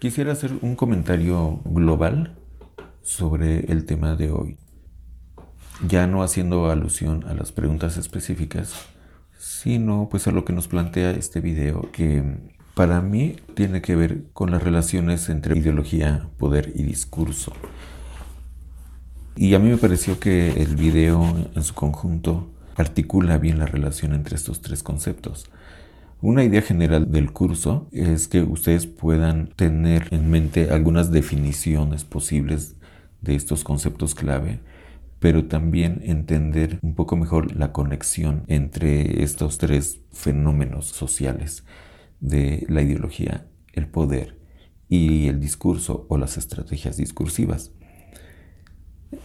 Quisiera hacer un comentario global sobre el tema de hoy, ya no haciendo alusión a las preguntas específicas, sino pues a lo que nos plantea este video que para mí tiene que ver con las relaciones entre ideología, poder y discurso. Y a mí me pareció que el video en su conjunto articula bien la relación entre estos tres conceptos. Una idea general del curso es que ustedes puedan tener en mente algunas definiciones posibles de estos conceptos clave, pero también entender un poco mejor la conexión entre estos tres fenómenos sociales de la ideología, el poder y el discurso o las estrategias discursivas.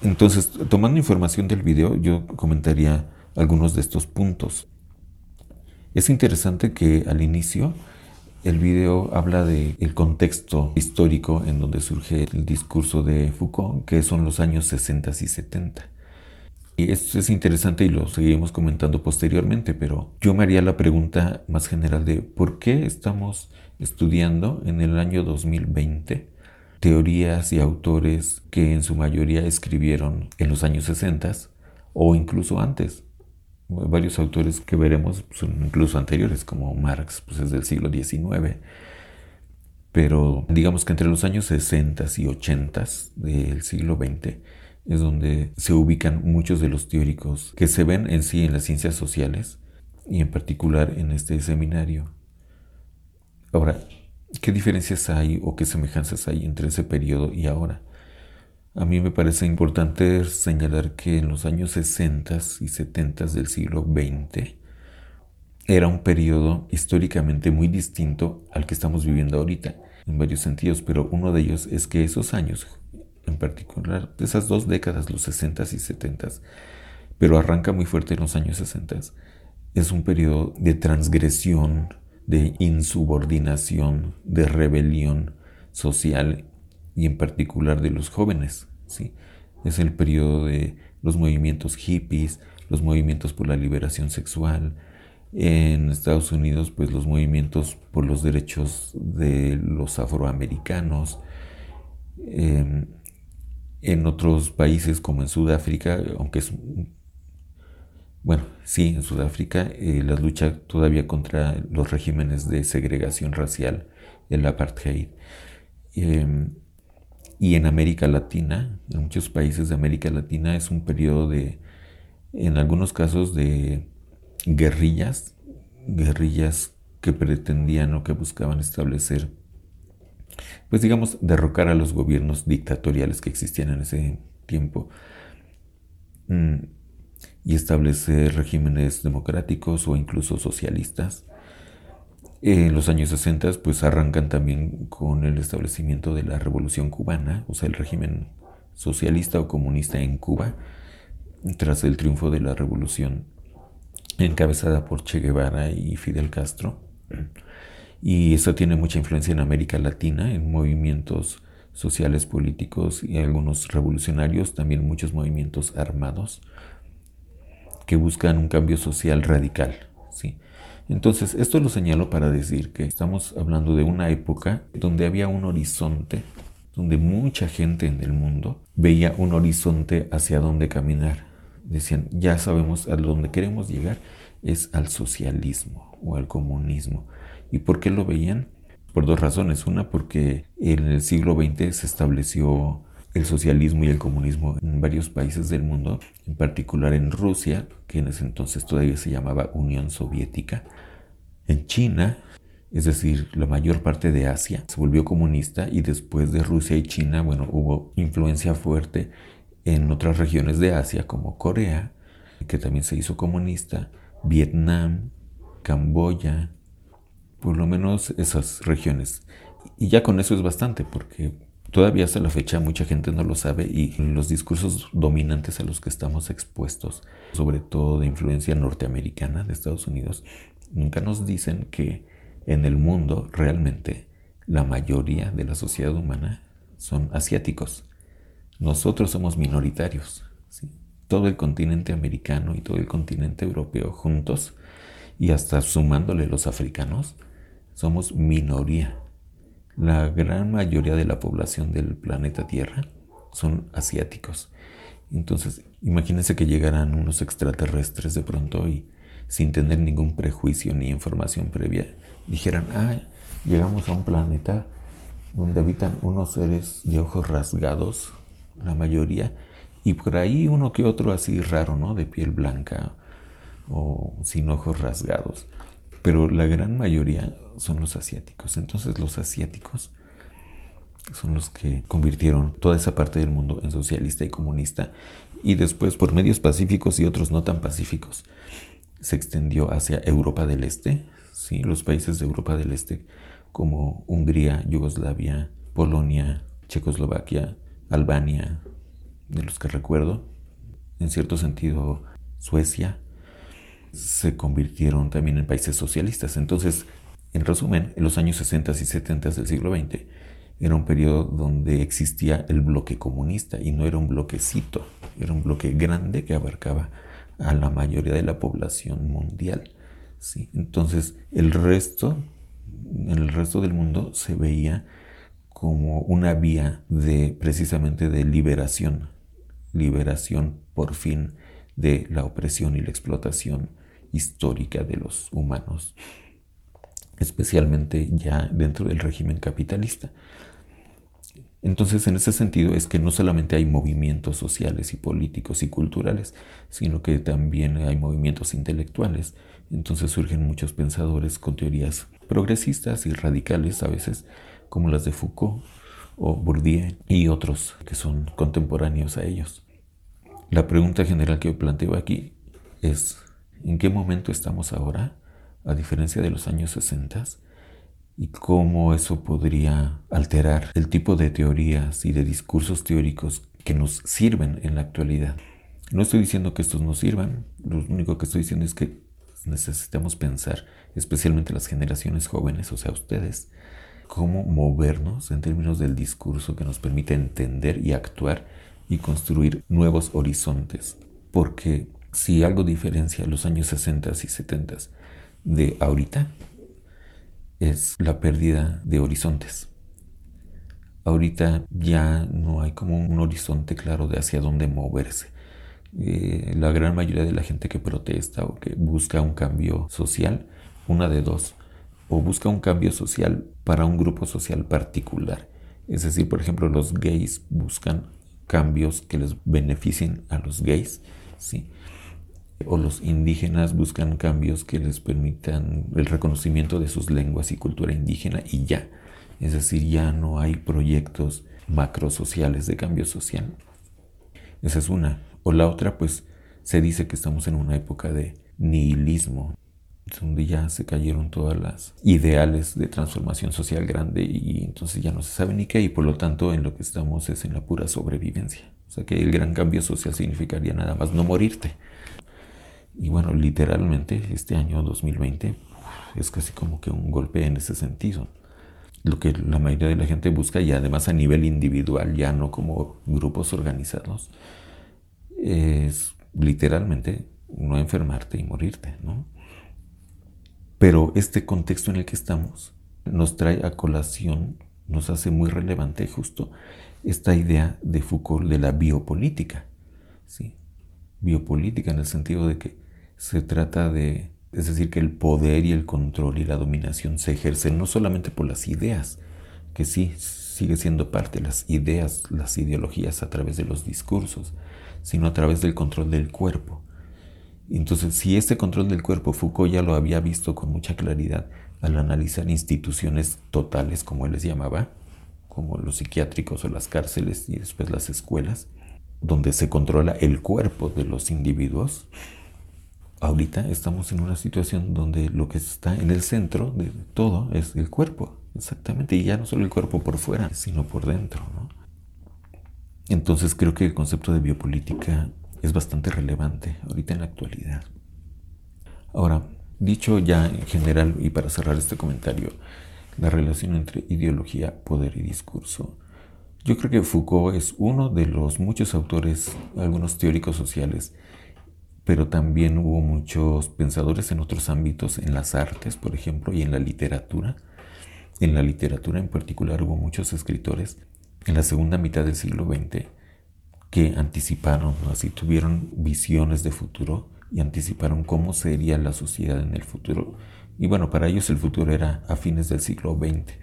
Entonces, tomando información del video, yo comentaría algunos de estos puntos. Es interesante que al inicio el video habla del el contexto histórico en donde surge el discurso de Foucault, que son los años 60 y 70. Y esto es interesante y lo seguiremos comentando posteriormente, pero yo me haría la pregunta más general de por qué estamos estudiando en el año 2020 teorías y autores que en su mayoría escribieron en los años 60 o incluso antes varios autores que veremos son incluso anteriores, como Marx, pues es del siglo XIX. Pero digamos que entre los años 60 y 80 del siglo XX es donde se ubican muchos de los teóricos que se ven en sí en las ciencias sociales y en particular en este seminario. Ahora, ¿qué diferencias hay o qué semejanzas hay entre ese periodo y ahora? A mí me parece importante señalar que en los años 60 y 70 del siglo XX era un periodo históricamente muy distinto al que estamos viviendo ahorita, en varios sentidos, pero uno de ellos es que esos años, en particular, esas dos décadas, los 60 y 70, pero arranca muy fuerte en los años 60, es un periodo de transgresión, de insubordinación, de rebelión social y en particular de los jóvenes. ¿Sí? Es el periodo de los movimientos hippies, los movimientos por la liberación sexual. En Estados Unidos, pues los movimientos por los derechos de los afroamericanos. Em, en otros países como en Sudáfrica, aunque es bueno, sí, en Sudáfrica eh, la lucha todavía contra los regímenes de segregación racial, el apartheid. Em, y en América Latina, en muchos países de América Latina, es un periodo de, en algunos casos, de guerrillas, guerrillas que pretendían o que buscaban establecer, pues digamos, derrocar a los gobiernos dictatoriales que existían en ese tiempo mm, y establecer regímenes democráticos o incluso socialistas. En los años 60 pues arrancan también con el establecimiento de la Revolución cubana, o sea, el régimen socialista o comunista en Cuba, tras el triunfo de la revolución encabezada por Che Guevara y Fidel Castro. Y eso tiene mucha influencia en América Latina, en movimientos sociales, políticos y algunos revolucionarios, también muchos movimientos armados que buscan un cambio social radical. ¿sí? Entonces, esto lo señalo para decir que estamos hablando de una época donde había un horizonte, donde mucha gente en el mundo veía un horizonte hacia dónde caminar. Decían, ya sabemos a dónde queremos llegar, es al socialismo o al comunismo. ¿Y por qué lo veían? Por dos razones. Una, porque en el siglo XX se estableció el socialismo y el comunismo en varios países del mundo, en particular en Rusia, que en ese entonces todavía se llamaba Unión Soviética, en China, es decir, la mayor parte de Asia se volvió comunista y después de Rusia y China, bueno, hubo influencia fuerte en otras regiones de Asia como Corea, que también se hizo comunista, Vietnam, Camboya, por lo menos esas regiones. Y ya con eso es bastante, porque Todavía hasta la fecha mucha gente no lo sabe y los discursos dominantes a los que estamos expuestos, sobre todo de influencia norteamericana de Estados Unidos, nunca nos dicen que en el mundo realmente la mayoría de la sociedad humana son asiáticos. Nosotros somos minoritarios. Todo el continente americano y todo el continente europeo juntos y hasta sumándole los africanos, somos minoría. La gran mayoría de la población del planeta Tierra son asiáticos. Entonces, imagínense que llegaran unos extraterrestres de pronto y sin tener ningún prejuicio ni información previa, dijeran, ah, llegamos a un planeta donde habitan unos seres de ojos rasgados, la mayoría, y por ahí uno que otro así raro, ¿no? De piel blanca o sin ojos rasgados. Pero la gran mayoría son los asiáticos. Entonces los asiáticos son los que convirtieron toda esa parte del mundo en socialista y comunista y después por medios pacíficos y otros no tan pacíficos se extendió hacia Europa del Este, ¿sí? los países de Europa del Este como Hungría, Yugoslavia, Polonia, Checoslovaquia, Albania, de los que recuerdo, en cierto sentido Suecia, se convirtieron también en países socialistas. Entonces, en resumen, en los años 60 y 70 del siglo XX, era un periodo donde existía el bloque comunista y no era un bloquecito, era un bloque grande que abarcaba a la mayoría de la población mundial. ¿sí? Entonces el resto, el resto del mundo se veía como una vía de precisamente de liberación, liberación por fin de la opresión y la explotación histórica de los humanos, especialmente ya dentro del régimen capitalista. Entonces, en ese sentido es que no solamente hay movimientos sociales y políticos y culturales, sino que también hay movimientos intelectuales. Entonces surgen muchos pensadores con teorías progresistas y radicales a veces, como las de Foucault o Bourdieu y otros que son contemporáneos a ellos. La pregunta general que planteo aquí es, ¿en qué momento estamos ahora? A diferencia de los años 60, y cómo eso podría alterar el tipo de teorías y de discursos teóricos que nos sirven en la actualidad. No estoy diciendo que estos no sirvan, lo único que estoy diciendo es que necesitamos pensar, especialmente las generaciones jóvenes, o sea, ustedes, cómo movernos en términos del discurso que nos permite entender y actuar y construir nuevos horizontes. Porque si algo diferencia los años 60 y 70 de ahorita, es la pérdida de horizontes. Ahorita ya no hay como un horizonte claro de hacia dónde moverse. Eh, la gran mayoría de la gente que protesta o que busca un cambio social, una de dos, o busca un cambio social para un grupo social particular. Es decir, por ejemplo, los gays buscan cambios que les beneficien a los gays, ¿sí? O los indígenas buscan cambios que les permitan el reconocimiento de sus lenguas y cultura indígena y ya. Es decir, ya no hay proyectos macrosociales de cambio social. Esa es una. O la otra, pues se dice que estamos en una época de nihilismo, donde ya se cayeron todas las ideales de transformación social grande y entonces ya no se sabe ni qué y por lo tanto en lo que estamos es en la pura sobrevivencia. O sea que el gran cambio social significaría nada más no morirte. Y bueno, literalmente este año 2020 es casi como que un golpe en ese sentido. Lo que la mayoría de la gente busca, y además a nivel individual, ya no como grupos organizados, es literalmente no enfermarte y morirte, ¿no? Pero este contexto en el que estamos nos trae a colación, nos hace muy relevante justo esta idea de Foucault de la biopolítica, ¿sí? Biopolítica en el sentido de que se trata de, es decir, que el poder y el control y la dominación se ejercen no solamente por las ideas, que sí sigue siendo parte de las ideas, las ideologías a través de los discursos, sino a través del control del cuerpo. Entonces, si este control del cuerpo Foucault ya lo había visto con mucha claridad al analizar instituciones totales, como él les llamaba, como los psiquiátricos o las cárceles y después las escuelas, donde se controla el cuerpo de los individuos, ahorita estamos en una situación donde lo que está en el centro de todo es el cuerpo, exactamente, y ya no solo el cuerpo por fuera, sino por dentro. Entonces creo que el concepto de biopolítica es bastante relevante ahorita en la actualidad. Ahora, dicho ya en general y para cerrar este comentario, la relación entre ideología, poder y discurso. Yo creo que Foucault es uno de los muchos autores, algunos teóricos sociales, pero también hubo muchos pensadores en otros ámbitos, en las artes, por ejemplo, y en la literatura, en la literatura en particular hubo muchos escritores en la segunda mitad del siglo XX que anticiparon, así tuvieron visiones de futuro y anticiparon cómo sería la sociedad en el futuro. Y bueno, para ellos el futuro era a fines del siglo XX.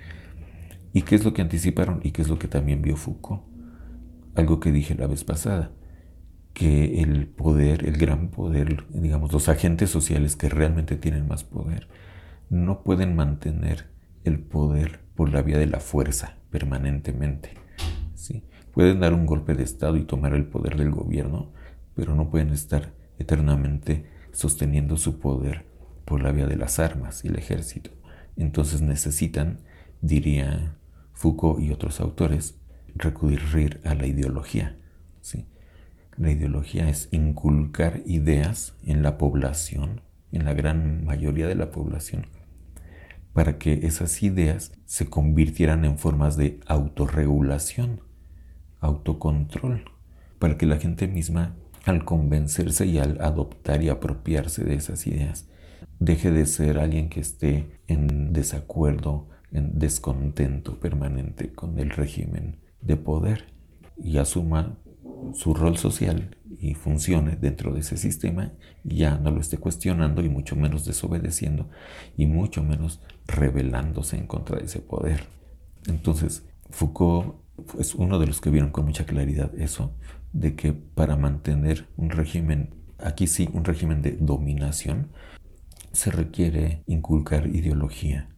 ¿Y qué es lo que anticiparon? ¿Y qué es lo que también vio Foucault? Algo que dije la vez pasada, que el poder, el gran poder, digamos, los agentes sociales que realmente tienen más poder, no pueden mantener el poder por la vía de la fuerza permanentemente. ¿sí? Pueden dar un golpe de Estado y tomar el poder del gobierno, pero no pueden estar eternamente sosteniendo su poder por la vía de las armas y el ejército. Entonces necesitan, diría Foucault y otros autores, recurrir a la ideología. ¿sí? La ideología es inculcar ideas en la población, en la gran mayoría de la población, para que esas ideas se convirtieran en formas de autorregulación, autocontrol, para que la gente misma, al convencerse y al adoptar y apropiarse de esas ideas, deje de ser alguien que esté en desacuerdo, en descontento permanente con el régimen de poder y asuma su rol social y funcione dentro de ese sistema ya no lo esté cuestionando y mucho menos desobedeciendo y mucho menos rebelándose en contra de ese poder. Entonces, Foucault es uno de los que vieron con mucha claridad eso, de que para mantener un régimen, aquí sí, un régimen de dominación, se requiere inculcar ideología,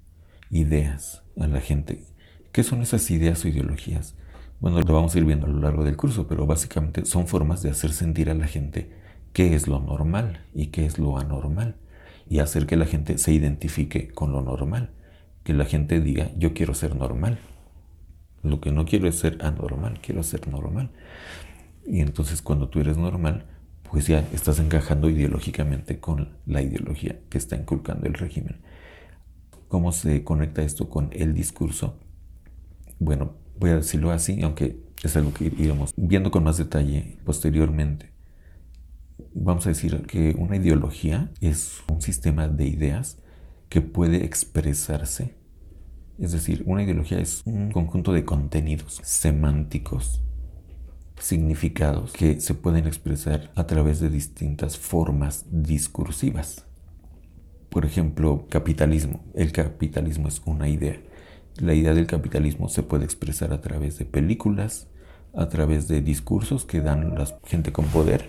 ideas a la gente. ¿Qué son esas ideas o ideologías? Bueno, lo vamos a ir viendo a lo largo del curso, pero básicamente son formas de hacer sentir a la gente qué es lo normal y qué es lo anormal y hacer que la gente se identifique con lo normal, que la gente diga yo quiero ser normal. Lo que no quiero es ser anormal, quiero ser normal. Y entonces cuando tú eres normal, pues ya estás encajando ideológicamente con la ideología que está inculcando el régimen. ¿Cómo se conecta esto con el discurso? Bueno, voy a decirlo así, aunque es algo que iremos viendo con más detalle posteriormente. Vamos a decir que una ideología es un sistema de ideas que puede expresarse. Es decir, una ideología es un conjunto de contenidos semánticos, significados que se pueden expresar a través de distintas formas discursivas. Por ejemplo, capitalismo. El capitalismo es una idea. La idea del capitalismo se puede expresar a través de películas, a través de discursos que dan la gente con poder,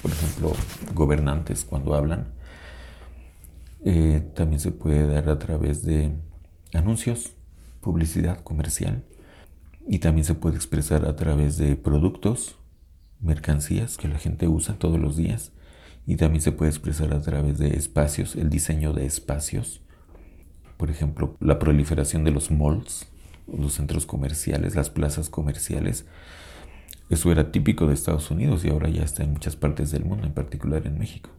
por ejemplo, gobernantes cuando hablan. Eh, también se puede dar a través de anuncios, publicidad comercial. Y también se puede expresar a través de productos, mercancías que la gente usa todos los días. Y también se puede expresar a través de espacios, el diseño de espacios por ejemplo, la proliferación de los malls, los centros comerciales, las plazas comerciales. Eso era típico de Estados Unidos y ahora ya está en muchas partes del mundo, en particular en México.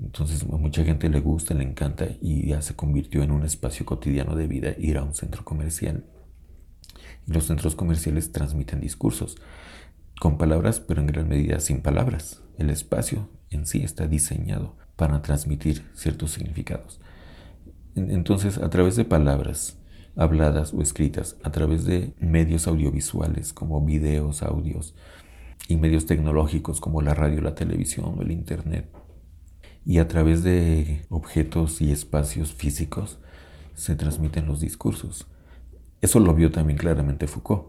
Entonces a mucha gente le gusta, le encanta y ya se convirtió en un espacio cotidiano de vida ir a un centro comercial. Los centros comerciales transmiten discursos con palabras, pero en gran medida sin palabras. El espacio en sí está diseñado para transmitir ciertos significados. Entonces, a través de palabras habladas o escritas, a través de medios audiovisuales como videos, audios y medios tecnológicos como la radio, la televisión o el Internet, y a través de objetos y espacios físicos se transmiten los discursos. Eso lo vio también claramente Foucault.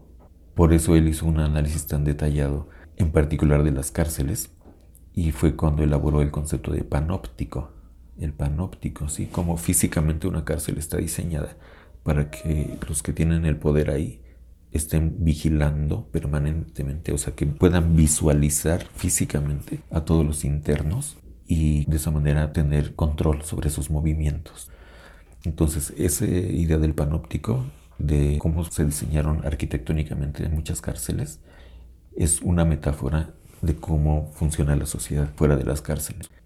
Por eso él hizo un análisis tan detallado, en particular de las cárceles, y fue cuando elaboró el concepto de panóptico, el panóptico, ¿sí? Como físicamente una cárcel está diseñada para que los que tienen el poder ahí estén vigilando permanentemente, o sea, que puedan visualizar físicamente a todos los internos y de esa manera tener control sobre sus movimientos. Entonces, esa idea del panóptico, de cómo se diseñaron arquitectónicamente muchas cárceles, es una metáfora de cómo funciona la sociedad fuera de las cárceles.